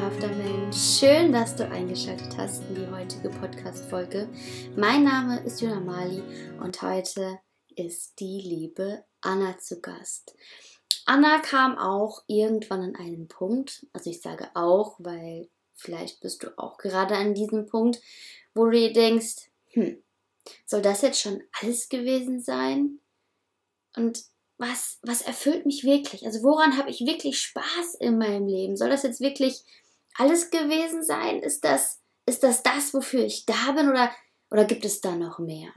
zauberhafter Mensch. Schön, dass du eingeschaltet hast in die heutige Podcast-Folge. Mein Name ist Juna Mali und heute ist die liebe Anna zu Gast. Anna kam auch irgendwann an einen Punkt, also ich sage auch, weil vielleicht bist du auch gerade an diesem Punkt, wo du dir denkst, hm, soll das jetzt schon alles gewesen sein? Und was, was erfüllt mich wirklich? Also woran habe ich wirklich Spaß in meinem Leben? Soll das jetzt wirklich alles gewesen sein? Ist das, ist das das, wofür ich da bin oder, oder gibt es da noch mehr?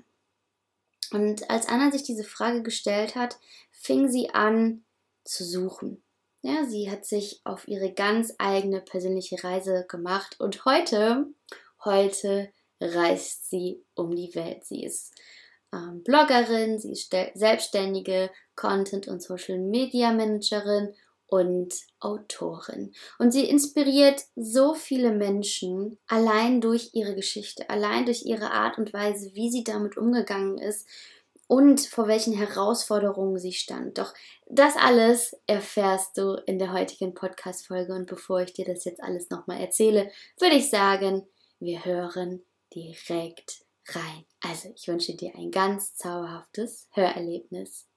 Und als Anna sich diese Frage gestellt hat, fing sie an zu suchen. Ja, sie hat sich auf ihre ganz eigene persönliche Reise gemacht und heute, heute reist sie um die Welt. Sie ist ähm, Bloggerin, sie ist selbstständige Content- und Social-Media-Managerin und Autorin. Und sie inspiriert so viele Menschen allein durch ihre Geschichte, allein durch ihre Art und Weise, wie sie damit umgegangen ist und vor welchen Herausforderungen sie stand. Doch das alles erfährst du in der heutigen Podcast-Folge. Und bevor ich dir das jetzt alles nochmal erzähle, würde ich sagen, wir hören direkt rein. Also, ich wünsche dir ein ganz zauberhaftes Hörerlebnis.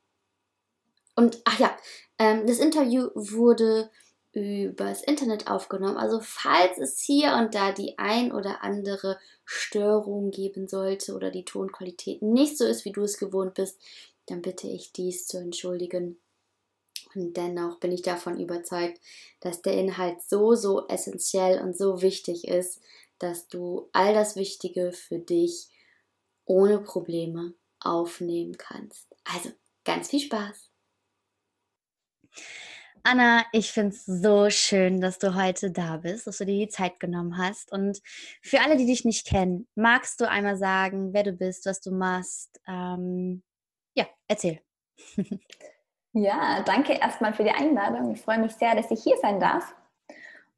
Und, ach ja, ähm, das Interview wurde übers Internet aufgenommen. Also, falls es hier und da die ein oder andere Störung geben sollte oder die Tonqualität nicht so ist, wie du es gewohnt bist, dann bitte ich dies zu entschuldigen. Und dennoch bin ich davon überzeugt, dass der Inhalt so, so essentiell und so wichtig ist, dass du all das Wichtige für dich ohne Probleme aufnehmen kannst. Also ganz viel Spaß. Anna, ich finde es so schön, dass du heute da bist, dass du dir die Zeit genommen hast. Und für alle, die dich nicht kennen, magst du einmal sagen, wer du bist, was du machst? Ähm, ja, erzähl. Ja, danke erstmal für die Einladung. Ich freue mich sehr, dass ich hier sein darf.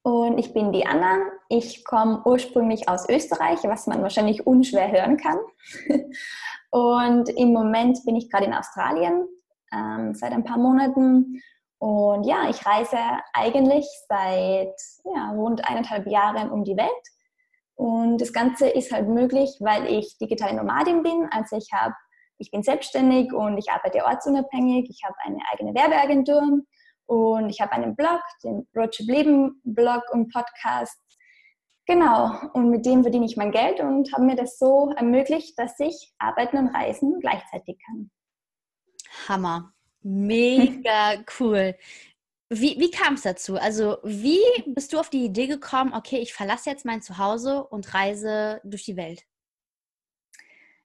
Und ich bin die Anna. Ich komme ursprünglich aus Österreich, was man wahrscheinlich unschwer hören kann. Und im Moment bin ich gerade in Australien ähm, seit ein paar Monaten. Und ja, ich reise eigentlich seit ja, rund eineinhalb Jahren um die Welt. Und das Ganze ist halt möglich, weil ich digitale Nomadin bin. Also ich habe, ich bin selbstständig und ich arbeite ortsunabhängig. Ich habe eine eigene Werbeagentur und ich habe einen Blog, den Roadtrip Leben Blog und Podcast. Genau, und mit dem verdiene ich mein Geld und habe mir das so ermöglicht, dass ich arbeiten und reisen gleichzeitig kann. Hammer. Mega cool. Wie, wie kam es dazu? Also, wie bist du auf die Idee gekommen, okay, ich verlasse jetzt mein Zuhause und reise durch die Welt?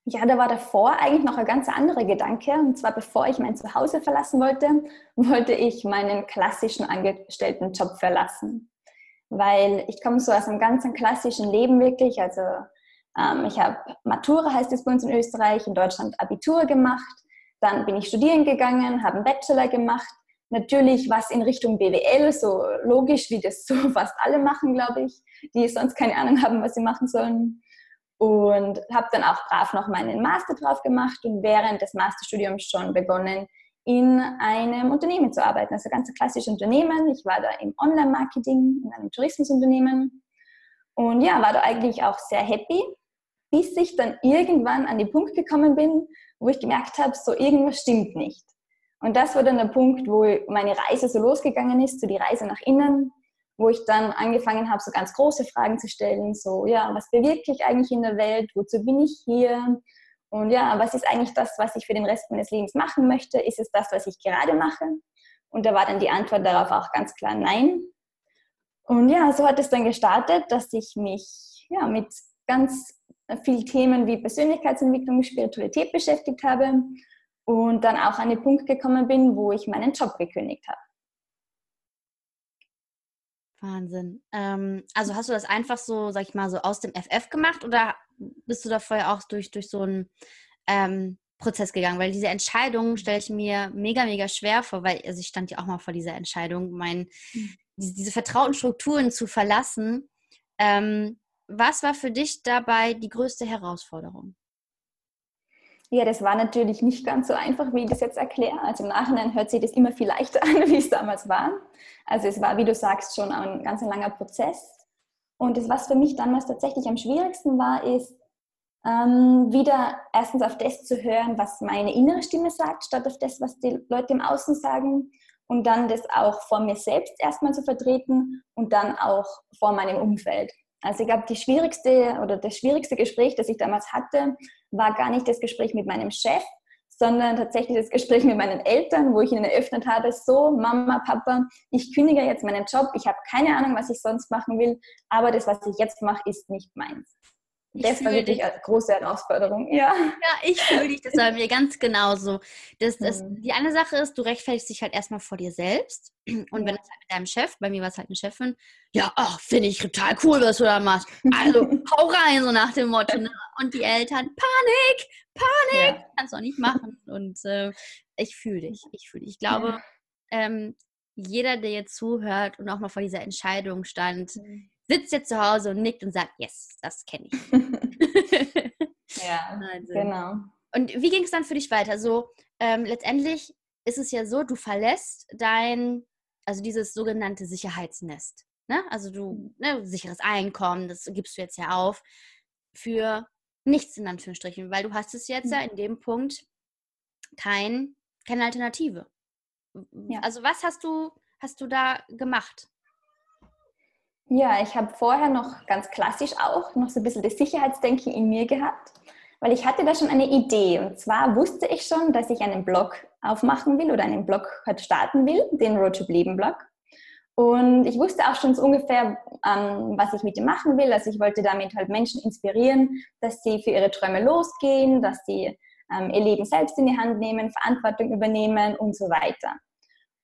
Ja, da war davor eigentlich noch ein ganz anderer Gedanke. Und zwar bevor ich mein Zuhause verlassen wollte, wollte ich meinen klassischen Angestelltenjob verlassen. Weil ich komme so aus einem ganz klassischen Leben wirklich. Also ähm, ich habe Matura, heißt es bei uns in Österreich, in Deutschland Abitur gemacht. Dann bin ich studieren gegangen, habe einen Bachelor gemacht. Natürlich was in Richtung BWL, so logisch, wie das so fast alle machen, glaube ich, die sonst keine Ahnung haben, was sie machen sollen und habe dann auch brav noch meinen Master drauf gemacht und während des Masterstudiums schon begonnen, in einem Unternehmen zu arbeiten, also ganz klassisches Unternehmen. Ich war da im Online-Marketing, in einem Tourismusunternehmen und ja, war da eigentlich auch sehr happy, bis ich dann irgendwann an den Punkt gekommen bin, wo ich gemerkt habe, so irgendwas stimmt nicht. Und das war dann der Punkt, wo meine Reise so losgegangen ist, so die Reise nach innen, wo ich dann angefangen habe, so ganz große Fragen zu stellen, so, ja, was bewirke ich eigentlich in der Welt, wozu bin ich hier und ja, was ist eigentlich das, was ich für den Rest meines Lebens machen möchte, ist es das, was ich gerade mache? Und da war dann die Antwort darauf auch ganz klar nein. Und ja, so hat es dann gestartet, dass ich mich ja, mit ganz vielen Themen wie Persönlichkeitsentwicklung, Spiritualität beschäftigt habe und dann auch an den Punkt gekommen bin, wo ich meinen Job gekündigt habe. Wahnsinn. Ähm, also hast du das einfach so, sag ich mal, so aus dem FF gemacht oder bist du da vorher auch durch, durch so einen ähm, Prozess gegangen? Weil diese Entscheidung stelle ich mir mega, mega schwer vor, weil also ich stand ja auch mal vor dieser Entscheidung, mein, mhm. diese, diese, vertrauten Strukturen zu verlassen. Ähm, was war für dich dabei die größte Herausforderung? Ja, das war natürlich nicht ganz so einfach, wie ich das jetzt erkläre. Also im Nachhinein hört sich das immer viel leichter an, wie es damals war. Also es war, wie du sagst, schon ein ganz langer Prozess. Und das, was für mich damals tatsächlich am schwierigsten war, ist, ähm, wieder erstens auf das zu hören, was meine innere Stimme sagt, statt auf das, was die Leute im Außen sagen. Und dann das auch vor mir selbst erstmal zu vertreten und dann auch vor meinem Umfeld. Also ich glaube, die schwierigste oder das schwierigste Gespräch, das ich damals hatte, war gar nicht das Gespräch mit meinem Chef, sondern tatsächlich das Gespräch mit meinen Eltern, wo ich ihnen eröffnet habe, so Mama, Papa, ich kündige jetzt meinen Job, ich habe keine Ahnung, was ich sonst machen will, aber das, was ich jetzt mache, ist nicht meins. Ich das war wirklich dich. eine große Herausforderung. Ja, ja ich fühle dich, das war mir ganz genauso. Das, das, mhm. Die eine Sache ist, du rechtfertigst dich halt erstmal vor dir selbst. Und wenn es halt mit deinem Chef, bei mir war es halt eine Chefin, ja, finde ich total cool, was du da machst. Also hau rein, so nach dem Motto. Ne? Und die Eltern, Panik, Panik, ja. kannst du auch nicht machen. Und äh, ich fühle dich, ich fühle dich. Ich glaube, ja. ähm, jeder, der jetzt zuhört und auch mal vor dieser Entscheidung stand, mhm sitzt jetzt zu Hause und nickt und sagt, yes, das kenne ich. ja, also. genau. Und wie ging es dann für dich weiter? So, ähm, letztendlich ist es ja so, du verlässt dein, also dieses sogenannte Sicherheitsnest. Ne? Also du, ne, sicheres Einkommen, das gibst du jetzt ja auf, für nichts in Anführungsstrichen, weil du hast es jetzt ja mhm. in dem Punkt kein, keine Alternative. Ja. Also was hast du, hast du da gemacht? Ja, ich habe vorher noch ganz klassisch auch noch so ein bisschen das Sicherheitsdenken in mir gehabt, weil ich hatte da schon eine Idee. Und zwar wusste ich schon, dass ich einen Blog aufmachen will oder einen Blog halt starten will, den Roadtrip Leben Blog. Und ich wusste auch schon so ungefähr, ähm, was ich mit dem machen will. Also ich wollte damit halt Menschen inspirieren, dass sie für ihre Träume losgehen, dass sie ähm, ihr Leben selbst in die Hand nehmen, Verantwortung übernehmen und so weiter.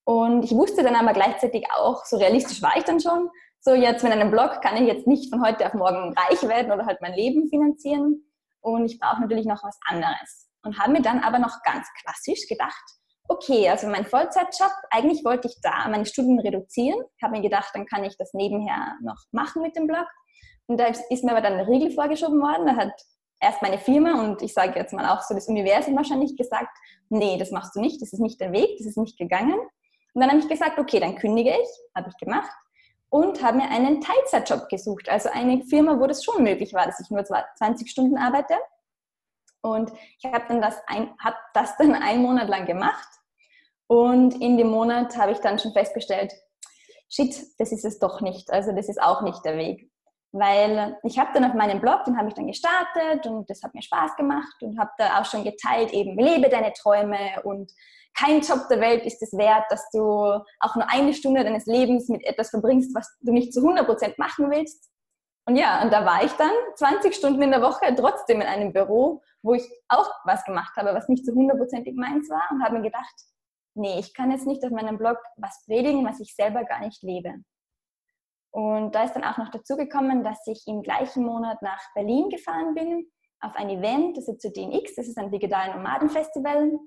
Und ich wusste dann aber gleichzeitig auch, so realistisch war ich dann schon, so jetzt mit einem Blog kann ich jetzt nicht von heute auf morgen reich werden oder halt mein Leben finanzieren und ich brauche natürlich noch was anderes. Und habe mir dann aber noch ganz klassisch gedacht, okay, also mein Vollzeitjob, eigentlich wollte ich da meine Studien reduzieren. Ich habe mir gedacht, dann kann ich das nebenher noch machen mit dem Blog. Und da ist mir aber dann eine Regel vorgeschoben worden. Da hat erst meine Firma und ich sage jetzt mal auch so das Universum wahrscheinlich gesagt, nee, das machst du nicht, das ist nicht der Weg, das ist nicht gegangen. Und dann habe ich gesagt, okay, dann kündige ich, habe ich gemacht und habe mir einen Teilzeitjob gesucht. Also eine Firma, wo das schon möglich war, dass ich nur 20 Stunden arbeite. Und ich habe dann das, ein, hab das dann einen Monat lang gemacht. Und in dem Monat habe ich dann schon festgestellt, shit, das ist es doch nicht. Also das ist auch nicht der Weg. Weil ich habe dann auf meinem Blog, den habe ich dann gestartet und das hat mir Spaß gemacht und habe da auch schon geteilt, eben lebe deine Träume und kein Job der Welt ist es wert, dass du auch nur eine Stunde deines Lebens mit etwas verbringst, was du nicht zu 100% machen willst. Und ja, und da war ich dann 20 Stunden in der Woche trotzdem in einem Büro, wo ich auch was gemacht habe, was nicht zu 100%ig meins war und habe mir gedacht, nee, ich kann jetzt nicht auf meinem Blog was predigen, was ich selber gar nicht lebe. Und da ist dann auch noch dazu gekommen, dass ich im gleichen Monat nach Berlin gefahren bin, auf ein Event, das ist zu DNX, das ist ein digitalen Nomadenfestival.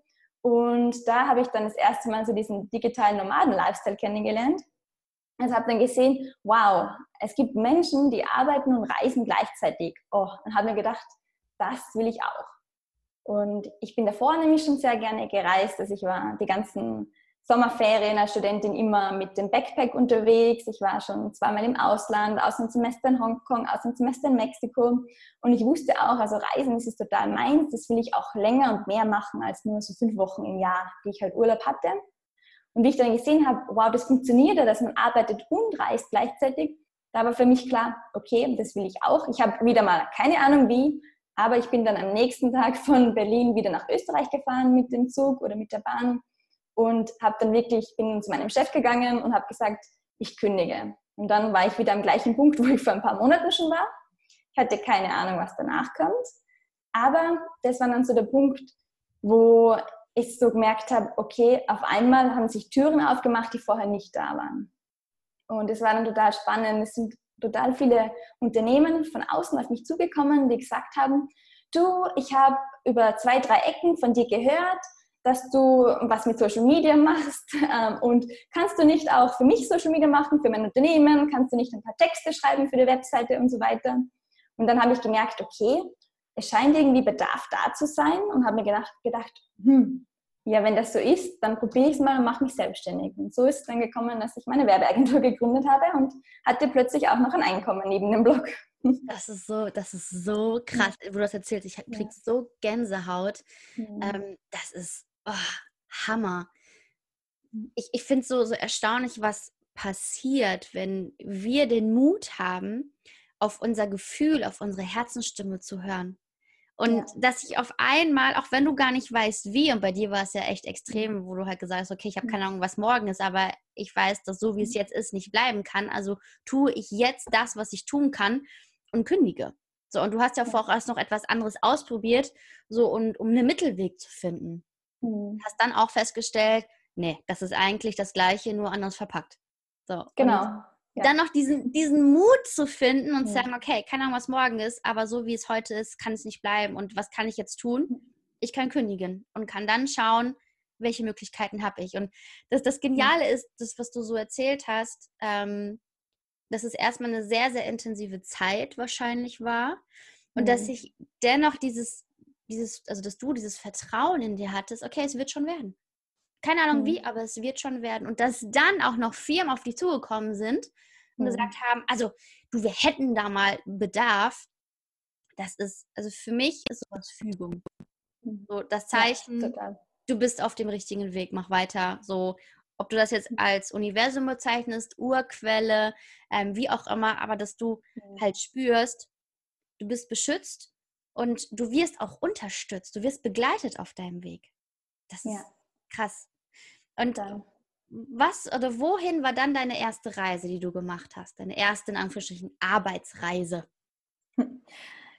Und da habe ich dann das erste Mal so diesen digitalen Nomaden-Lifestyle kennengelernt. Also habe dann gesehen, wow, es gibt Menschen, die arbeiten und reisen gleichzeitig. Oh, und habe mir gedacht, das will ich auch. Und ich bin davor nämlich schon sehr gerne gereist. Also ich war die ganzen Sommerferien als Studentin immer mit dem Backpack unterwegs. Ich war schon zweimal im Ausland, Auslandssemester in Hongkong, Auslandssemester in Mexiko. Und ich wusste auch, also Reisen, das ist total meins. Das will ich auch länger und mehr machen als nur so fünf Wochen im Jahr, die ich halt Urlaub hatte. Und wie ich dann gesehen habe, wow, das funktioniert ja, dass man arbeitet und reist gleichzeitig, da war für mich klar, okay, das will ich auch. Ich habe wieder mal keine Ahnung wie, aber ich bin dann am nächsten Tag von Berlin wieder nach Österreich gefahren mit dem Zug oder mit der Bahn und habe dann wirklich, bin zu meinem Chef gegangen und habe gesagt, ich kündige. Und dann war ich wieder am gleichen Punkt, wo ich vor ein paar Monaten schon war. Ich hatte keine Ahnung, was danach kommt. Aber das war dann so der Punkt, wo ich so gemerkt habe, okay, auf einmal haben sich Türen aufgemacht, die vorher nicht da waren. Und es war dann total spannend. Es sind total viele Unternehmen von außen auf mich zugekommen, die gesagt haben, du, ich habe über zwei, drei Ecken von dir gehört, dass du was mit Social Media machst ähm, und kannst du nicht auch für mich Social Media machen, für mein Unternehmen, kannst du nicht ein paar Texte schreiben für die Webseite und so weiter. Und dann habe ich gemerkt, okay, es scheint irgendwie Bedarf da zu sein und habe mir gedacht, gedacht, hm, ja, wenn das so ist, dann probiere ich es mal und mache mich selbstständig. Und so ist es dann gekommen, dass ich meine Werbeagentur gegründet habe und hatte plötzlich auch noch ein Einkommen neben dem Blog. Das ist so, das ist so krass, wo du das erzählst. Ich krieg ja. so Gänsehaut. Mhm. Ähm, das ist oh, Hammer. Mhm. Ich, ich finde es so, so erstaunlich, was passiert, wenn wir den Mut haben, auf unser Gefühl, auf unsere Herzensstimme zu hören. Und ja. dass ich auf einmal, auch wenn du gar nicht weißt, wie, und bei dir war es ja echt extrem, wo du halt gesagt hast, okay, ich habe keine Ahnung, was morgen ist, aber ich weiß, dass so wie es mhm. jetzt ist, nicht bleiben kann. Also tue ich jetzt das, was ich tun kann und kündige. So, und du hast ja vorher erst noch etwas anderes ausprobiert, so und um einen Mittelweg zu finden. Mhm. Hast dann auch festgestellt, nee, das ist eigentlich das Gleiche, nur anders verpackt. So. Genau. Ja. Dann noch diesen, diesen Mut zu finden und ja. zu sagen, okay, keine Ahnung, was morgen ist, aber so wie es heute ist, kann es nicht bleiben. Und was kann ich jetzt tun? Ich kann kündigen und kann dann schauen, welche Möglichkeiten habe ich. Und das, das Geniale ist, das, was du so erzählt hast, ähm, dass es erstmal eine sehr, sehr intensive Zeit wahrscheinlich war. Und mhm. dass ich dennoch dieses, dieses, also dass du dieses Vertrauen in dir hattest, okay, es wird schon werden. Keine Ahnung mhm. wie, aber es wird schon werden. Und dass dann auch noch Firmen auf dich zugekommen sind und mhm. gesagt haben, also du, wir hätten da mal Bedarf. Das ist, also für mich ist sowas Fügung. So das Zeichen, ja, du bist auf dem richtigen Weg, mach weiter. So, ob du das jetzt mhm. als Universum bezeichnest, Urquelle, ähm, wie auch immer, aber dass du halt spürst, du bist beschützt und du wirst auch unterstützt, du wirst begleitet auf deinem Weg. Das ja. ist krass. Und dann. was oder wohin war dann deine erste Reise, die du gemacht hast? Deine erste, in Anführungsstrichen, Arbeitsreise?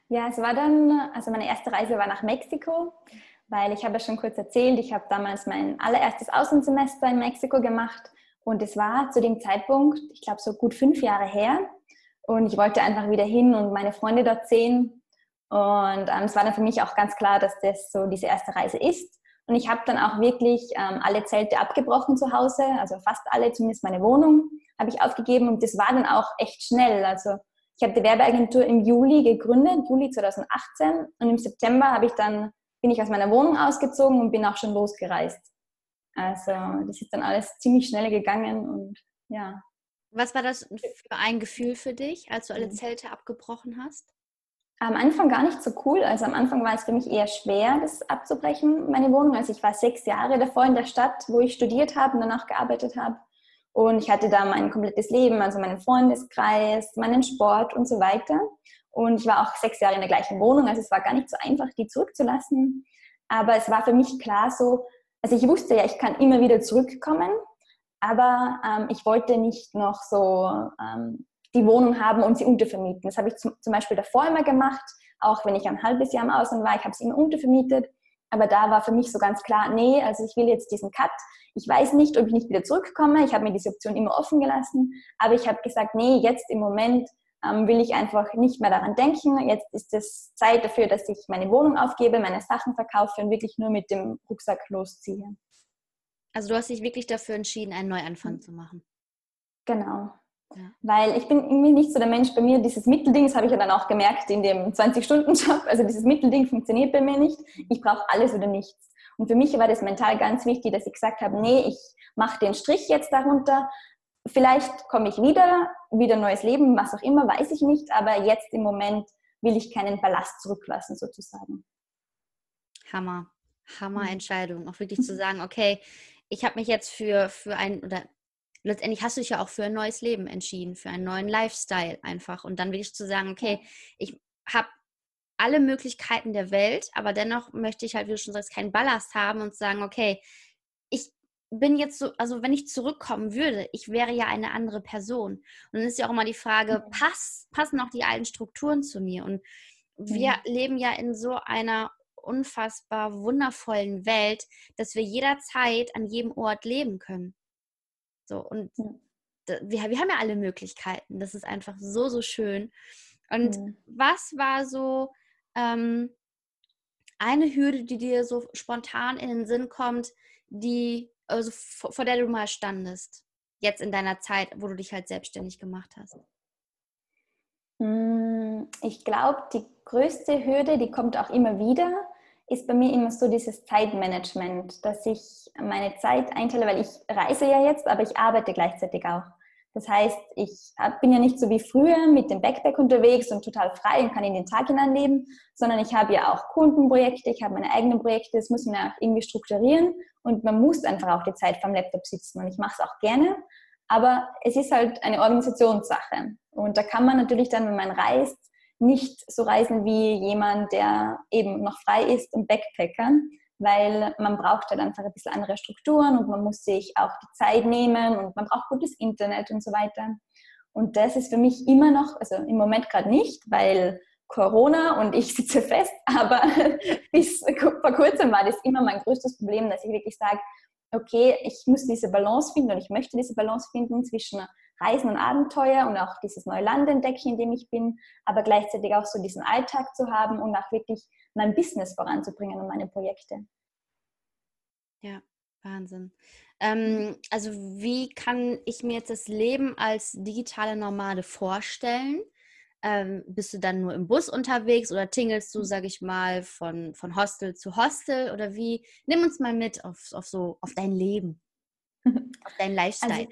Ja, es war dann, also meine erste Reise war nach Mexiko, weil ich habe ja schon kurz erzählt, ich habe damals mein allererstes Außensemester in Mexiko gemacht und es war zu dem Zeitpunkt, ich glaube so gut fünf Jahre her und ich wollte einfach wieder hin und meine Freunde dort sehen und ähm, es war dann für mich auch ganz klar, dass das so diese erste Reise ist und ich habe dann auch wirklich ähm, alle Zelte abgebrochen zu Hause, also fast alle, zumindest meine Wohnung, habe ich aufgegeben und das war dann auch echt schnell. Also ich habe die Werbeagentur im Juli gegründet, Juli 2018 und im September habe ich dann, bin ich aus meiner Wohnung ausgezogen und bin auch schon losgereist. Also das ist dann alles ziemlich schnell gegangen und ja. Was war das für ein Gefühl für dich, als du alle mhm. Zelte abgebrochen hast? Am Anfang gar nicht so cool. Also am Anfang war es für mich eher schwer, das abzubrechen, meine Wohnung. Also ich war sechs Jahre davor in der Stadt, wo ich studiert habe und danach gearbeitet habe. Und ich hatte da mein komplettes Leben, also meinen Freundeskreis, meinen Sport und so weiter. Und ich war auch sechs Jahre in der gleichen Wohnung, also es war gar nicht so einfach, die zurückzulassen. Aber es war für mich klar so, also ich wusste ja, ich kann immer wieder zurückkommen, aber ähm, ich wollte nicht noch so ähm, die Wohnung haben und sie untervermieten. Das habe ich zum, zum Beispiel davor immer gemacht, auch wenn ich ein halbes Jahr im Ausland war, ich habe sie immer untervermietet. Aber da war für mich so ganz klar, nee, also ich will jetzt diesen Cut. Ich weiß nicht, ob ich nicht wieder zurückkomme. Ich habe mir diese Option immer offen gelassen. Aber ich habe gesagt, nee, jetzt im Moment ähm, will ich einfach nicht mehr daran denken. Jetzt ist es Zeit dafür, dass ich meine Wohnung aufgebe, meine Sachen verkaufe und wirklich nur mit dem Rucksack losziehe. Also du hast dich wirklich dafür entschieden, einen Neuanfang mhm. zu machen. Genau. Weil ich bin irgendwie nicht so der Mensch bei mir, dieses Mittelding, das habe ich ja dann auch gemerkt in dem 20-Stunden-Job, also dieses Mittelding funktioniert bei mir nicht. Ich brauche alles oder nichts. Und für mich war das mental ganz wichtig, dass ich gesagt habe, nee, ich mache den Strich jetzt darunter. Vielleicht komme ich wieder, wieder neues Leben, was auch immer, weiß ich nicht, aber jetzt im Moment will ich keinen Ballast zurücklassen sozusagen. Hammer, Hammer Entscheidung, auch wirklich zu sagen, okay, ich habe mich jetzt für, für ein oder letztendlich hast du dich ja auch für ein neues Leben entschieden, für einen neuen Lifestyle einfach. Und dann wirklich zu sagen, okay, ich habe alle Möglichkeiten der Welt, aber dennoch möchte ich halt, wie du schon sagst, keinen Ballast haben und sagen, okay, ich bin jetzt so, also wenn ich zurückkommen würde, ich wäre ja eine andere Person. Und dann ist ja auch immer die Frage, pass, passen auch die alten Strukturen zu mir? Und wir mhm. leben ja in so einer unfassbar wundervollen Welt, dass wir jederzeit an jedem Ort leben können. So, und wir, wir haben ja alle Möglichkeiten. Das ist einfach so, so schön. Und mhm. was war so ähm, eine Hürde, die dir so spontan in den Sinn kommt, die, also vor, vor der du mal standest, jetzt in deiner Zeit, wo du dich halt selbstständig gemacht hast? Hm, ich glaube, die größte Hürde, die kommt auch immer wieder, ist bei mir immer so dieses Zeitmanagement, dass ich meine Zeit einteile, weil ich reise ja jetzt, aber ich arbeite gleichzeitig auch. Das heißt, ich bin ja nicht so wie früher mit dem Backpack unterwegs und total frei und kann in den Tag hineinleben, sondern ich habe ja auch Kundenprojekte, ich habe meine eigenen Projekte, das muss man ja auch irgendwie strukturieren und man muss einfach auch die Zeit vom Laptop sitzen und ich mache es auch gerne, aber es ist halt eine Organisationssache und da kann man natürlich dann, wenn man reist, nicht so reisen wie jemand, der eben noch frei ist und Backpackern, weil man braucht halt einfach ein bisschen andere Strukturen und man muss sich auch die Zeit nehmen und man braucht gutes Internet und so weiter. Und das ist für mich immer noch, also im Moment gerade nicht, weil Corona und ich sitze fest, aber bis vor kurzem war das immer mein größtes Problem, dass ich wirklich sage, okay, ich muss diese Balance finden und ich möchte diese Balance finden zwischen Reisen und Abenteuer und auch dieses neue Land entdecken, in dem ich bin, aber gleichzeitig auch so diesen Alltag zu haben und auch wirklich mein Business voranzubringen und meine Projekte. Ja, Wahnsinn. Ähm, also wie kann ich mir jetzt das Leben als digitale Nomade vorstellen? Ähm, bist du dann nur im Bus unterwegs oder tingelst du, sag ich mal, von, von Hostel zu Hostel oder wie? Nimm uns mal mit auf, auf so auf dein Leben, auf deinen Lifestyle.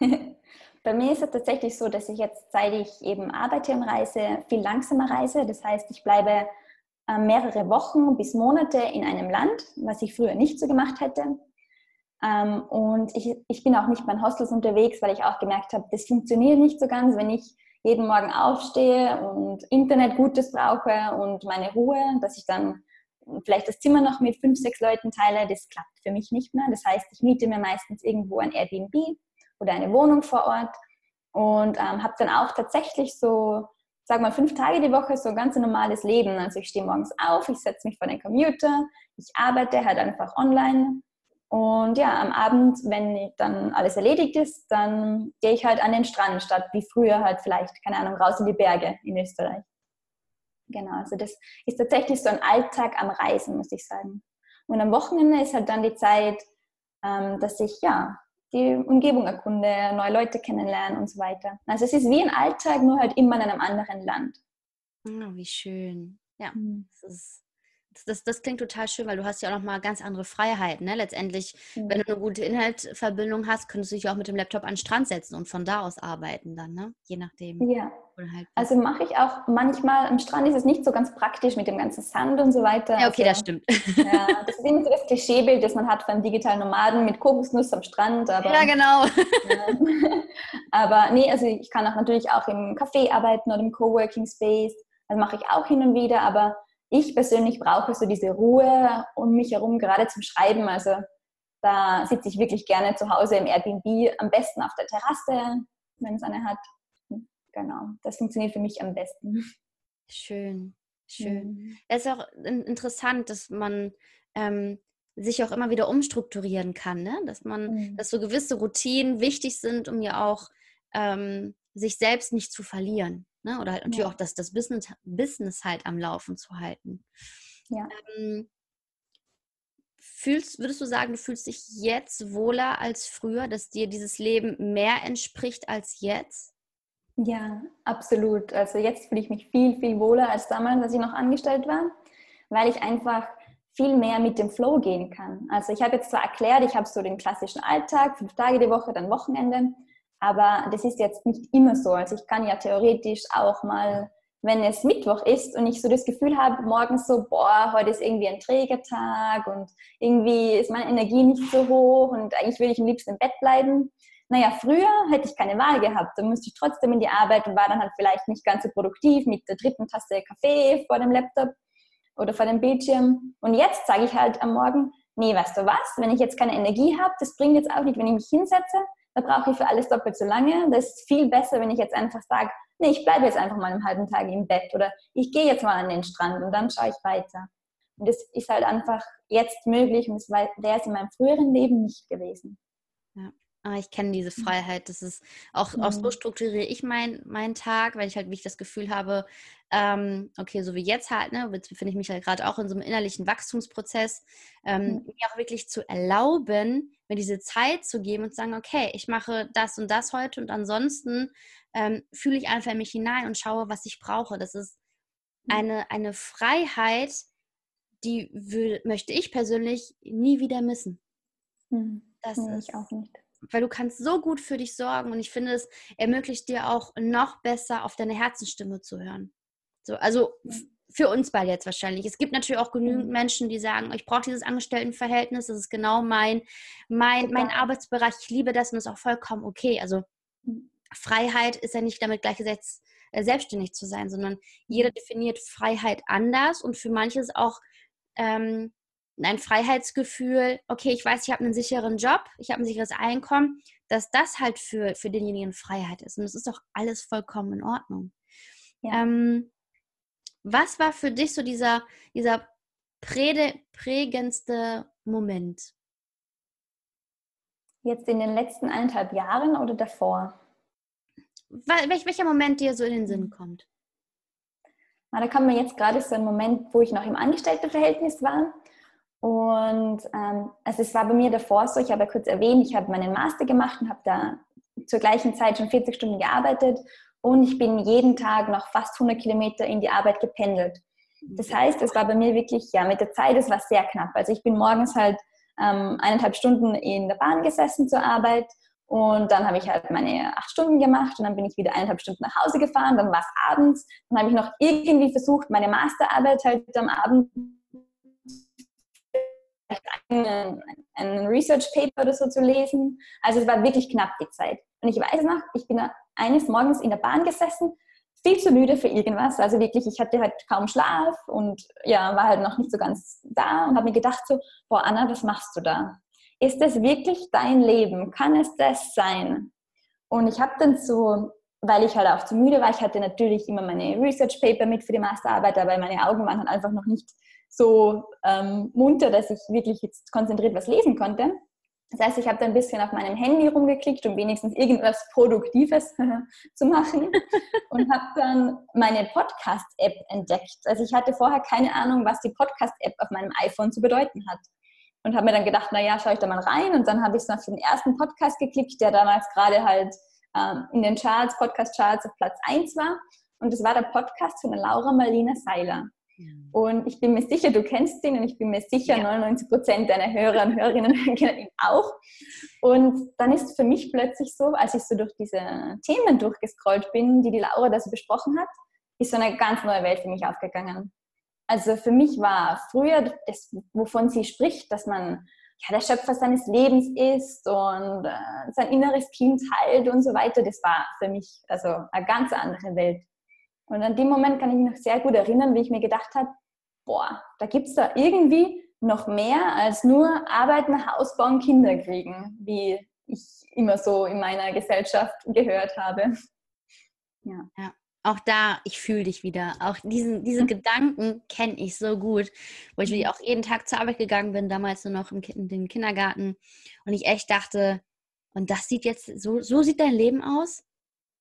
Also, bei mir ist es tatsächlich so, dass ich jetzt, seit ich eben arbeite und reise, viel langsamer reise. Das heißt, ich bleibe äh, mehrere Wochen bis Monate in einem Land, was ich früher nicht so gemacht hätte. Ähm, und ich, ich bin auch nicht bei Hostels unterwegs, weil ich auch gemerkt habe, das funktioniert nicht so ganz, wenn ich jeden Morgen aufstehe und Internet Gutes brauche und meine Ruhe, dass ich dann vielleicht das Zimmer noch mit fünf, sechs Leuten teile, das klappt für mich nicht mehr. Das heißt, ich miete mir meistens irgendwo ein Airbnb oder eine Wohnung vor Ort und ähm, habe dann auch tatsächlich so, sag mal, fünf Tage die Woche so ein ganz normales Leben. Also ich stehe morgens auf, ich setze mich vor den Computer, ich arbeite halt einfach online und ja, am Abend, wenn dann alles erledigt ist, dann gehe ich halt an den Strand, statt wie früher halt vielleicht, keine Ahnung, raus in die Berge in Österreich. Genau, also das ist tatsächlich so ein Alltag am Reisen, muss ich sagen. Und am Wochenende ist halt dann die Zeit, ähm, dass ich ja die Umgebung erkunde, neue Leute kennenlernen und so weiter. Also es ist wie ein Alltag, nur halt immer in einem anderen Land. Oh, wie schön. Ja, mhm. das ist das, das klingt total schön, weil du hast ja auch nochmal ganz andere Freiheiten. Ne? Letztendlich, mhm. wenn du eine gute Inhaltsverbindung hast, könntest du dich auch mit dem Laptop an den Strand setzen und von da aus arbeiten dann, ne? je nachdem. Ja. Halt also mache ich auch manchmal, am Strand ist es nicht so ganz praktisch mit dem ganzen Sand und so weiter. Ja, okay, also, das stimmt. Ja, das ist immer so das Klischeebild, das man hat von digitalen Nomaden mit Kokosnuss am Strand. Aber, ja, genau. Ja. Aber nee, also ich kann auch natürlich auch im Café arbeiten oder im Coworking Space. Das mache ich auch hin und wieder, aber ich persönlich brauche so diese Ruhe um mich herum, gerade zum Schreiben. Also da sitze ich wirklich gerne zu Hause im Airbnb, am besten auf der Terrasse, wenn es eine hat. Genau, das funktioniert für mich am besten. Schön, schön. Mhm. Es ist auch interessant, dass man ähm, sich auch immer wieder umstrukturieren kann, ne? dass man, mhm. dass so gewisse Routinen wichtig sind, um ja auch ähm, sich selbst nicht zu verlieren. Ne? Oder halt natürlich ja. auch das, das Business, Business halt am Laufen zu halten. Ja. Ähm, fühlst, würdest du sagen, du fühlst dich jetzt wohler als früher, dass dir dieses Leben mehr entspricht als jetzt? Ja, absolut. Also jetzt fühle ich mich viel, viel wohler als damals, als ich noch angestellt war, weil ich einfach viel mehr mit dem Flow gehen kann. Also ich habe jetzt zwar erklärt, ich habe so den klassischen Alltag, fünf Tage die Woche, dann Wochenende, aber das ist jetzt nicht immer so. Also ich kann ja theoretisch auch mal, wenn es Mittwoch ist und ich so das Gefühl habe, morgens so, boah, heute ist irgendwie ein träger Tag und irgendwie ist meine Energie nicht so hoch und eigentlich will ich am liebsten im Bett bleiben. Naja, früher hätte ich keine Wahl gehabt. Dann musste ich trotzdem in die Arbeit und war dann halt vielleicht nicht ganz so produktiv mit der dritten Tasse Kaffee vor dem Laptop oder vor dem Bildschirm. Und jetzt sage ich halt am Morgen, nee, weißt du was, wenn ich jetzt keine Energie habe, das bringt jetzt auch nicht, wenn ich mich hinsetze, da brauche ich für alles doppelt so lange. Das ist viel besser, wenn ich jetzt einfach sage, nee, ich bleibe jetzt einfach mal einen halben Tag im Bett oder ich gehe jetzt mal an den Strand und dann schaue ich weiter. Und das ist halt einfach jetzt möglich und es wäre es in meinem früheren Leben nicht gewesen. Ja. Ah, ich kenne diese mhm. Freiheit. Das ist auch, mhm. auch so strukturiere ich meinen mein Tag, weil ich halt wirklich das Gefühl habe, ähm, okay, so wie jetzt halt, ne, jetzt befinde ich mich halt gerade auch in so einem innerlichen Wachstumsprozess, ähm, mhm. mir auch wirklich zu erlauben, mir diese Zeit zu geben und zu sagen, okay, ich mache das und das heute und ansonsten ähm, fühle ich einfach in mich hinein und schaue, was ich brauche. Das ist mhm. eine, eine Freiheit, die will, möchte ich persönlich nie wieder missen. Mhm. Das nee, ist, ich auch nicht. Weil du kannst so gut für dich sorgen und ich finde, es ermöglicht dir auch noch besser auf deine Herzensstimme zu hören. So, also für uns beide jetzt wahrscheinlich. Es gibt natürlich auch genügend mhm. Menschen, die sagen, ich brauche dieses Angestelltenverhältnis, das ist genau mein, mein, mein Arbeitsbereich, ich liebe das und ist auch vollkommen okay. Also mhm. Freiheit ist ja nicht damit gleichgesetzt, äh, selbstständig zu sein, sondern jeder mhm. definiert Freiheit anders und für manche ist auch ähm, ein Freiheitsgefühl, okay, ich weiß, ich habe einen sicheren Job, ich habe ein sicheres Einkommen, dass das halt für, für denjenigen Freiheit ist. Und das ist doch alles vollkommen in Ordnung. Ja. Ähm, was war für dich so dieser, dieser prägendste Moment? Jetzt in den letzten eineinhalb Jahren oder davor? Welch, welcher Moment dir so in den Sinn hm. kommt? Na, da kam mir jetzt gerade so ein Moment, wo ich noch im Angestelltenverhältnis war. Und ähm, also es war bei mir davor so, ich habe ja kurz erwähnt, ich habe meinen Master gemacht und habe da zur gleichen Zeit schon 40 Stunden gearbeitet und ich bin jeden Tag noch fast 100 Kilometer in die Arbeit gependelt. Das heißt, es war bei mir wirklich, ja, mit der Zeit, es war sehr knapp. Also ich bin morgens halt ähm, eineinhalb Stunden in der Bahn gesessen zur Arbeit und dann habe ich halt meine acht Stunden gemacht und dann bin ich wieder eineinhalb Stunden nach Hause gefahren, dann war es abends, dann habe ich noch irgendwie versucht, meine Masterarbeit halt am Abend einen, einen Research Paper oder so zu lesen. Also es war wirklich knapp die Zeit. Und ich weiß noch, ich bin eines Morgens in der Bahn gesessen, viel zu müde für irgendwas. Also wirklich, ich hatte halt kaum Schlaf und ja, war halt noch nicht so ganz da und habe mir gedacht so, boah Anna, was machst du da? Ist das wirklich dein Leben? Kann es das sein? Und ich habe dann so, weil ich halt auch zu müde war, ich hatte natürlich immer meine Research Paper mit für die Masterarbeit, aber meine Augen waren halt einfach noch nicht so ähm, munter, dass ich wirklich jetzt konzentriert was lesen konnte. Das heißt, ich habe da ein bisschen auf meinem Handy rumgeklickt, um wenigstens irgendwas Produktives zu machen und habe dann meine Podcast-App entdeckt. Also ich hatte vorher keine Ahnung, was die Podcast-App auf meinem iPhone zu bedeuten hat. Und habe mir dann gedacht, naja, schaue ich da mal rein. Und dann habe ich so auf den ersten Podcast geklickt, der damals gerade halt ähm, in den Charts, Podcast-Charts auf Platz 1 war. Und das war der Podcast von der Laura Marlina Seiler. Und ich bin mir sicher, du kennst ihn und ich bin mir sicher, ja. 99 Prozent deiner Hörer und Hörerinnen kennen ihn auch. Und dann ist für mich plötzlich so, als ich so durch diese Themen durchgescrollt bin, die die Laura da so besprochen hat, ist so eine ganz neue Welt für mich aufgegangen. Also für mich war früher das, wovon sie spricht, dass man ja, der Schöpfer seines Lebens ist und äh, sein inneres Kind heilt und so weiter, das war für mich also eine ganz andere Welt. Und an dem Moment kann ich mich noch sehr gut erinnern, wie ich mir gedacht habe, boah, da gibt es da irgendwie noch mehr als nur arbeiten, Haus bauen, Kinder kriegen, wie ich immer so in meiner Gesellschaft gehört habe. Ja. ja. Auch da, ich fühle dich wieder. Auch diesen, diese mhm. Gedanken kenne ich so gut, wo ich mhm. auch jeden Tag zur Arbeit gegangen bin, damals nur noch im, in den Kindergarten. Und ich echt dachte, und das sieht jetzt, so, so sieht dein Leben aus?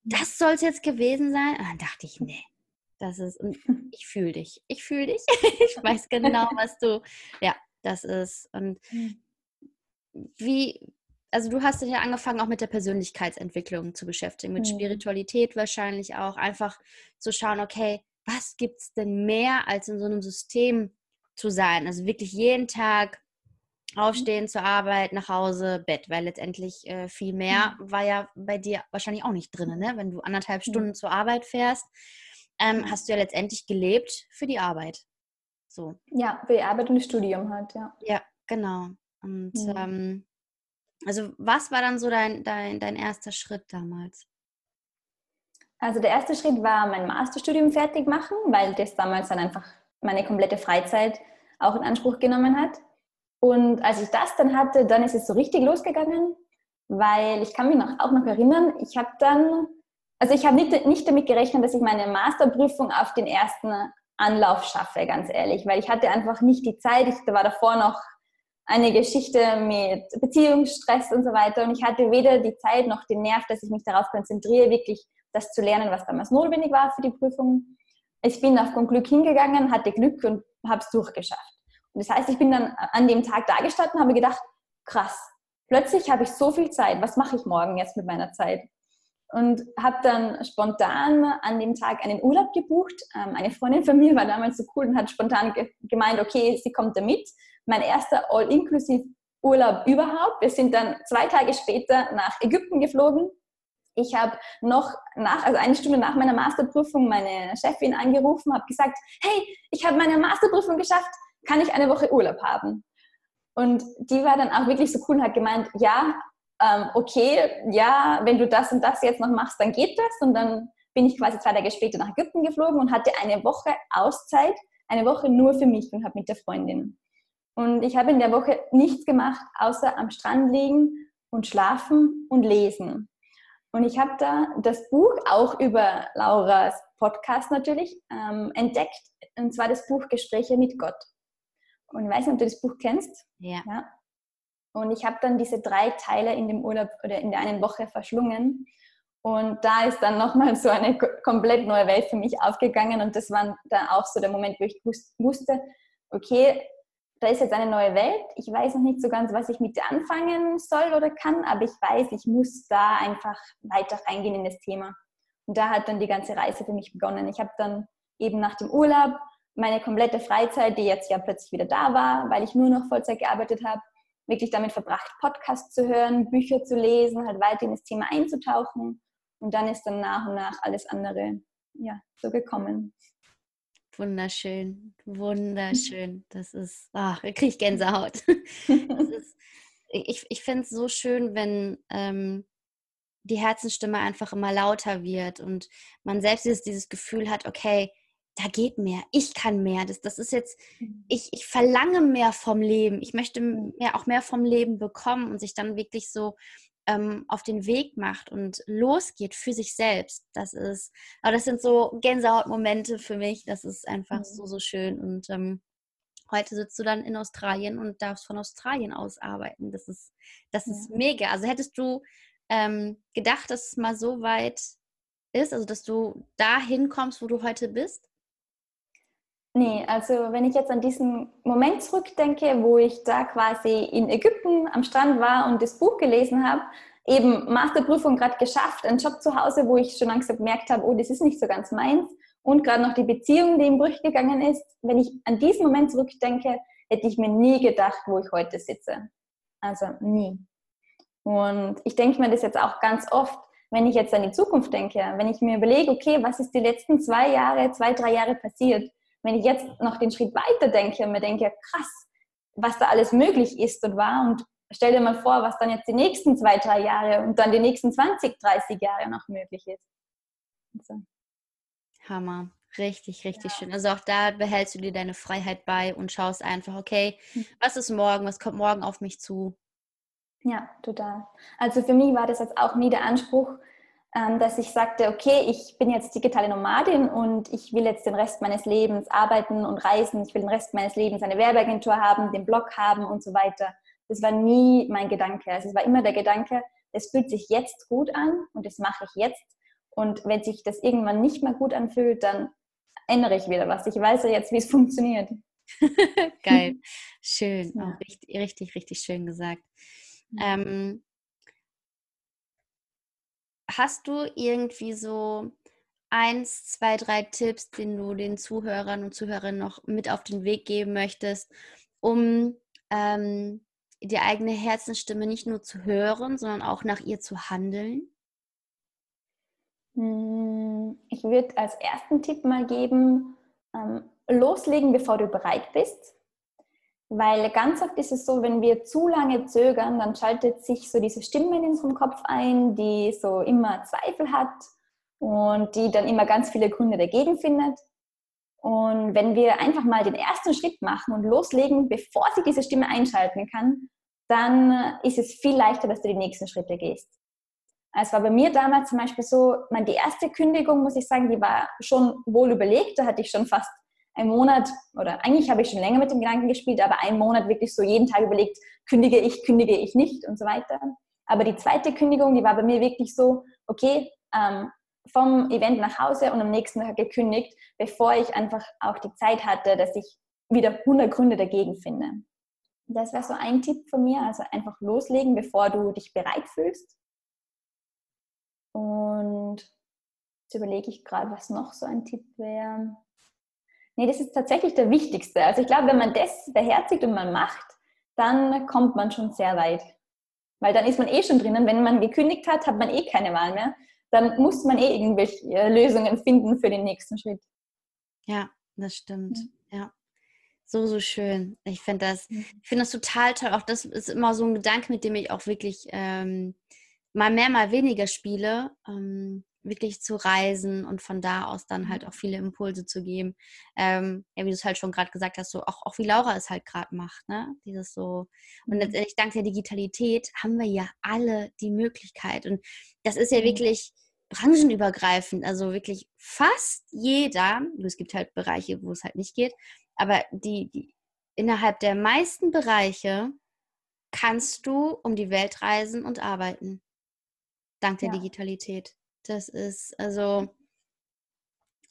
das soll es jetzt gewesen sein? Und dann dachte ich, nee, das ist, ich fühle dich. Ich fühle dich. ich weiß genau, was du, ja, das ist. Und wie, also du hast ja angefangen, auch mit der Persönlichkeitsentwicklung zu beschäftigen, mit mhm. Spiritualität wahrscheinlich auch, einfach zu schauen, okay, was gibt es denn mehr, als in so einem System zu sein? Also wirklich jeden Tag Mhm. Aufstehen zur Arbeit, nach Hause, Bett, weil letztendlich äh, viel mehr mhm. war ja bei dir wahrscheinlich auch nicht drin, ne? Wenn du anderthalb Stunden mhm. zur Arbeit fährst, ähm, hast du ja letztendlich gelebt für die Arbeit. So. Ja, für die Arbeit und das Studium halt, ja. Ja, genau. Und mhm. ähm, also was war dann so dein, dein, dein erster Schritt damals? Also der erste Schritt war mein Masterstudium fertig machen, weil das damals dann einfach meine komplette Freizeit auch in Anspruch genommen hat. Und als ich das dann hatte, dann ist es so richtig losgegangen, weil ich kann mich noch, auch noch erinnern, ich habe dann, also ich habe nicht, nicht damit gerechnet, dass ich meine Masterprüfung auf den ersten Anlauf schaffe, ganz ehrlich, weil ich hatte einfach nicht die Zeit. Ich, war davor noch eine Geschichte mit Beziehungsstress und so weiter und ich hatte weder die Zeit noch den Nerv, dass ich mich darauf konzentriere, wirklich das zu lernen, was damals notwendig war für die Prüfung. Ich bin auf Glück hingegangen, hatte Glück und habe es durchgeschafft. Und das heißt, ich bin dann an dem Tag da gestanden habe gedacht, krass, plötzlich habe ich so viel Zeit. Was mache ich morgen jetzt mit meiner Zeit? Und habe dann spontan an dem Tag einen Urlaub gebucht. Ähm, eine Freundin von mir war damals so cool und hat spontan ge gemeint, okay, sie kommt da mit. Mein erster All-Inclusive Urlaub überhaupt. Wir sind dann zwei Tage später nach Ägypten geflogen. Ich habe noch nach, also eine Stunde nach meiner Masterprüfung meine Chefin angerufen, habe gesagt, hey, ich habe meine Masterprüfung geschafft, kann ich eine Woche Urlaub haben? Und die war dann auch wirklich so cool und hat gemeint, ja, ähm, okay, ja, wenn du das und das jetzt noch machst, dann geht das. Und dann bin ich quasi zwei Tage später nach Ägypten geflogen und hatte eine Woche Auszeit, eine Woche nur für mich und habe mit der Freundin. Und ich habe in der Woche nichts gemacht, außer am Strand liegen und schlafen und lesen. Und ich habe da das Buch auch über Lauras Podcast natürlich ähm, entdeckt, und zwar das Buch Gespräche mit Gott. Und ich weiß nicht, ob du das Buch kennst. Ja. ja. Und ich habe dann diese drei Teile in dem Urlaub oder in der einen Woche verschlungen. Und da ist dann nochmal so eine komplett neue Welt für mich aufgegangen. Und das war dann auch so der Moment, wo ich wusste, okay, da ist jetzt eine neue Welt. Ich weiß noch nicht so ganz, was ich mit der anfangen soll oder kann, aber ich weiß, ich muss da einfach weiter reingehen in das Thema. Und da hat dann die ganze Reise für mich begonnen. Ich habe dann eben nach dem Urlaub meine komplette Freizeit, die jetzt ja plötzlich wieder da war, weil ich nur noch Vollzeit gearbeitet habe, wirklich damit verbracht, Podcasts zu hören, Bücher zu lesen, halt weiter in das Thema einzutauchen. Und dann ist dann nach und nach alles andere ja, so gekommen. Wunderschön, wunderschön. Das ist, ach, ich kriege Gänsehaut. ist, ich ich finde es so schön, wenn ähm, die Herzensstimme einfach immer lauter wird und man selbst dieses, dieses Gefühl hat, okay, da geht mehr, ich kann mehr. Das, das ist jetzt, mhm. ich, ich verlange mehr vom Leben. Ich möchte mehr, auch mehr vom Leben bekommen und sich dann wirklich so ähm, auf den Weg macht und losgeht für sich selbst. Das ist, aber das sind so Gänsehautmomente für mich. Das ist einfach mhm. so, so schön. Und ähm, heute sitzt du dann in Australien und darfst von Australien aus arbeiten. Das ist, das ist ja. mega. Also hättest du ähm, gedacht, dass es mal so weit ist, also dass du da hinkommst, wo du heute bist? Nee, also wenn ich jetzt an diesen Moment zurückdenke, wo ich da quasi in Ägypten am Strand war und das Buch gelesen habe, eben Masterprüfung gerade geschafft, einen Job zu Hause, wo ich schon langsam gemerkt habe, oh, das ist nicht so ganz meins und gerade noch die Beziehung, die im Bruch gegangen ist. Wenn ich an diesen Moment zurückdenke, hätte ich mir nie gedacht, wo ich heute sitze. Also nie. Und ich denke mir das jetzt auch ganz oft, wenn ich jetzt an die Zukunft denke, wenn ich mir überlege, okay, was ist die letzten zwei Jahre, zwei, drei Jahre passiert? Wenn ich jetzt noch den Schritt weiter denke und mir denke, krass, was da alles möglich ist und war und stell dir mal vor, was dann jetzt die nächsten zwei, drei Jahre und dann die nächsten 20, 30 Jahre noch möglich ist. So. Hammer. Richtig, richtig ja. schön. Also auch da behältst du dir deine Freiheit bei und schaust einfach, okay, hm. was ist morgen, was kommt morgen auf mich zu? Ja, total. Also für mich war das jetzt auch nie der Anspruch, dass ich sagte, okay, ich bin jetzt digitale Nomadin und ich will jetzt den Rest meines Lebens arbeiten und reisen, ich will den Rest meines Lebens eine Werbeagentur haben, den Blog haben und so weiter. Das war nie mein Gedanke. Also es war immer der Gedanke, es fühlt sich jetzt gut an und das mache ich jetzt. Und wenn sich das irgendwann nicht mehr gut anfühlt, dann ändere ich wieder was. Ich weiß ja jetzt, wie es funktioniert. Geil, schön, ja. richtig, richtig, richtig schön gesagt. Ähm, hast du irgendwie so eins, zwei, drei Tipps, den du den Zuhörern und Zuhörerinnen noch mit auf den Weg geben möchtest, um ähm, die eigene Herzensstimme nicht nur zu hören, sondern auch nach ihr zu handeln? Hm, ich würde als ersten Tipp mal geben, ähm, loslegen, bevor du bereit bist. Weil ganz oft ist es so, wenn wir zu lange zögern, dann schaltet sich so diese Stimme in unserem Kopf ein, die so immer Zweifel hat und die dann immer ganz viele Gründe dagegen findet. Und wenn wir einfach mal den ersten Schritt machen und loslegen, bevor sie diese Stimme einschalten kann, dann ist es viel leichter, dass du die nächsten Schritte gehst. Es war bei mir damals zum Beispiel so, meine, die erste Kündigung, muss ich sagen, die war schon wohl überlegt. Da hatte ich schon fast einen Monat, oder eigentlich habe ich schon länger mit dem Gedanken gespielt, aber einen Monat wirklich so jeden Tag überlegt, kündige ich, kündige ich nicht und so weiter. Aber die zweite Kündigung, die war bei mir wirklich so, okay, ähm, vom Event nach Hause und am nächsten Tag gekündigt, bevor ich einfach auch die Zeit hatte, dass ich wieder 100 Gründe dagegen finde. Das wäre so ein Tipp von mir. Also einfach loslegen, bevor du dich bereit fühlst. Und jetzt überlege ich gerade, was noch so ein Tipp wäre. Nee, das ist tatsächlich der wichtigste. Also ich glaube, wenn man das beherzigt und man macht, dann kommt man schon sehr weit. Weil dann ist man eh schon drinnen. Wenn man gekündigt hat, hat man eh keine Wahl mehr. Dann muss man eh irgendwelche äh, Lösungen finden für den nächsten Schritt. Ja, das stimmt. Ja. ja. So, so schön. Ich finde das, mhm. ich finde das total toll. Auch das ist immer so ein Gedanke, mit dem ich auch wirklich ähm, mal mehr, mal weniger spiele. Ähm, wirklich zu reisen und von da aus dann halt mhm. auch viele Impulse zu geben. Ähm, ja, wie du es halt schon gerade gesagt hast, so auch, auch wie Laura es halt gerade macht, ne? Dieses so. Und mhm. letztendlich dank der Digitalität haben wir ja alle die Möglichkeit. Und das ist ja mhm. wirklich branchenübergreifend. Also wirklich fast jeder, es gibt halt Bereiche, wo es halt nicht geht, aber die, die innerhalb der meisten Bereiche kannst du um die Welt reisen und arbeiten. Dank der ja. Digitalität. Das ist also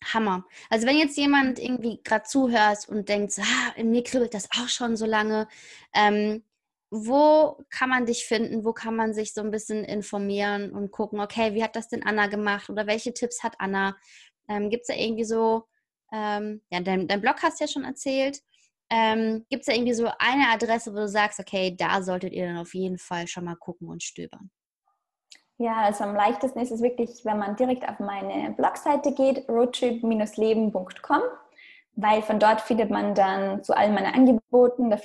Hammer. Also wenn jetzt jemand irgendwie gerade zuhört und denkt, ah, in mir kribbelt das auch schon so lange, ähm, wo kann man dich finden? Wo kann man sich so ein bisschen informieren und gucken, okay, wie hat das denn Anna gemacht oder welche Tipps hat Anna? Ähm, Gibt es da irgendwie so, ähm, ja, dein, dein Blog hast ja schon erzählt. Ähm, Gibt es da irgendwie so eine Adresse, wo du sagst, okay, da solltet ihr dann auf jeden Fall schon mal gucken und stöbern? Ja, also am leichtesten ist es wirklich, wenn man direkt auf meine Blogseite geht, roadtrip-leben.com, weil von dort findet man dann zu allen meinen Angeboten, da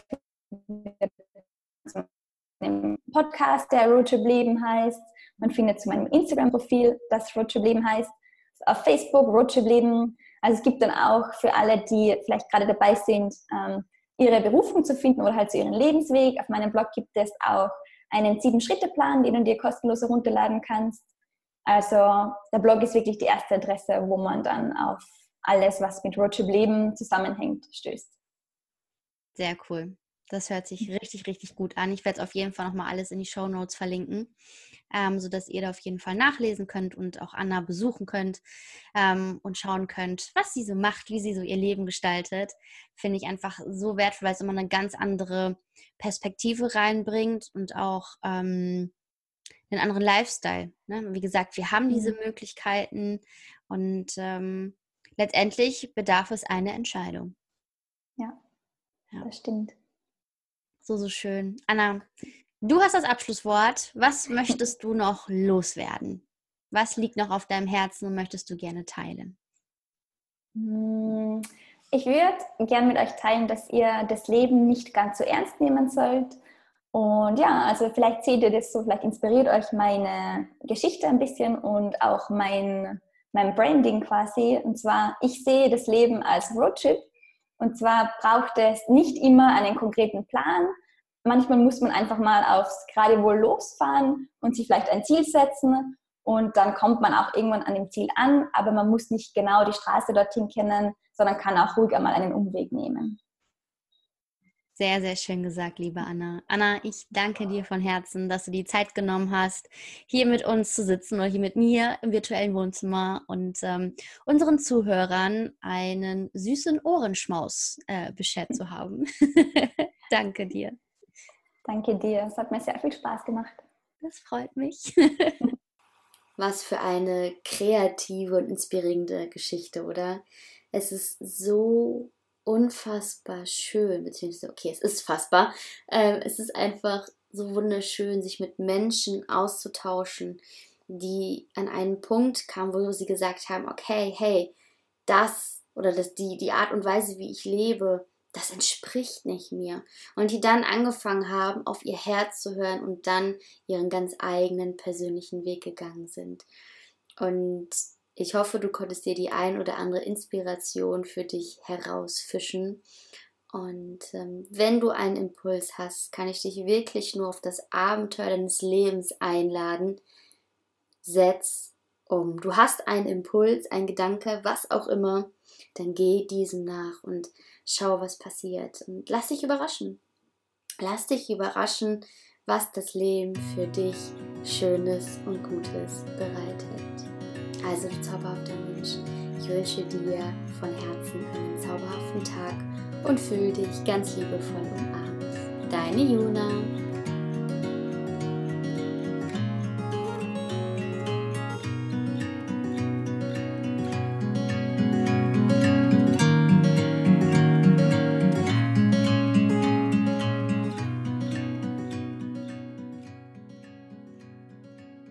findet man Podcast, der Roadtrip Leben heißt, man findet zu meinem Instagram-Profil, das Roadtrip Leben heißt, auf Facebook Roadtrip Leben. Also es gibt dann auch für alle, die vielleicht gerade dabei sind, ähm, ihre Berufung zu finden oder halt zu ihrem Lebensweg. Auf meinem Blog gibt es auch einen Sieben-Schritte-Plan, den du dir kostenlos herunterladen kannst. Also der Blog ist wirklich die erste Adresse, wo man dann auf alles, was mit Roadtrip Leben zusammenhängt, stößt. Sehr cool. Das hört sich richtig, richtig gut an. Ich werde auf jeden Fall nochmal alles in die Show Notes verlinken, ähm, sodass ihr da auf jeden Fall nachlesen könnt und auch Anna besuchen könnt ähm, und schauen könnt, was sie so macht, wie sie so ihr Leben gestaltet. Finde ich einfach so wertvoll, weil es immer eine ganz andere Perspektive reinbringt und auch ähm, einen anderen Lifestyle. Ne? Wie gesagt, wir haben diese mhm. Möglichkeiten und ähm, letztendlich bedarf es einer Entscheidung. Ja, ja. das stimmt. So, so schön. Anna, du hast das Abschlusswort. Was möchtest du noch loswerden? Was liegt noch auf deinem Herzen und möchtest du gerne teilen? Hm, ich würde gerne mit euch teilen, dass ihr das Leben nicht ganz so ernst nehmen sollt. Und ja, also vielleicht seht ihr das so, vielleicht inspiriert euch meine Geschichte ein bisschen und auch mein, mein Branding quasi. Und zwar, ich sehe das Leben als Roadtrip und zwar braucht es nicht immer einen konkreten Plan. Manchmal muss man einfach mal aufs Geradewohl losfahren und sich vielleicht ein Ziel setzen und dann kommt man auch irgendwann an dem Ziel an, aber man muss nicht genau die Straße dorthin kennen, sondern kann auch ruhig einmal einen Umweg nehmen. Sehr, sehr schön gesagt, liebe Anna. Anna, ich danke dir von Herzen, dass du die Zeit genommen hast, hier mit uns zu sitzen oder hier mit mir im virtuellen Wohnzimmer und ähm, unseren Zuhörern einen süßen Ohrenschmaus äh, beschert zu haben. danke dir. Danke dir. Es hat mir sehr viel Spaß gemacht. Das freut mich. Was für eine kreative und inspirierende Geschichte, oder? Es ist so unfassbar schön, beziehungsweise, okay, es ist fassbar. Ähm, es ist einfach so wunderschön, sich mit Menschen auszutauschen, die an einen Punkt kamen, wo sie gesagt haben, okay, hey, das oder das, die, die Art und Weise, wie ich lebe, das entspricht nicht mir. Und die dann angefangen haben, auf ihr Herz zu hören und dann ihren ganz eigenen persönlichen Weg gegangen sind. Und ich hoffe, du konntest dir die ein oder andere Inspiration für dich herausfischen. Und ähm, wenn du einen Impuls hast, kann ich dich wirklich nur auf das Abenteuer deines Lebens einladen. Setz um. Du hast einen Impuls, einen Gedanke, was auch immer, dann geh diesem nach und schau, was passiert. Und lass dich überraschen. Lass dich überraschen, was das Leben für dich Schönes und Gutes bereitet. Also zauberhafter Mensch, ich wünsche dir von Herzen einen zauberhaften Tag und fühle dich ganz liebevoll umarmt. Deine Juna.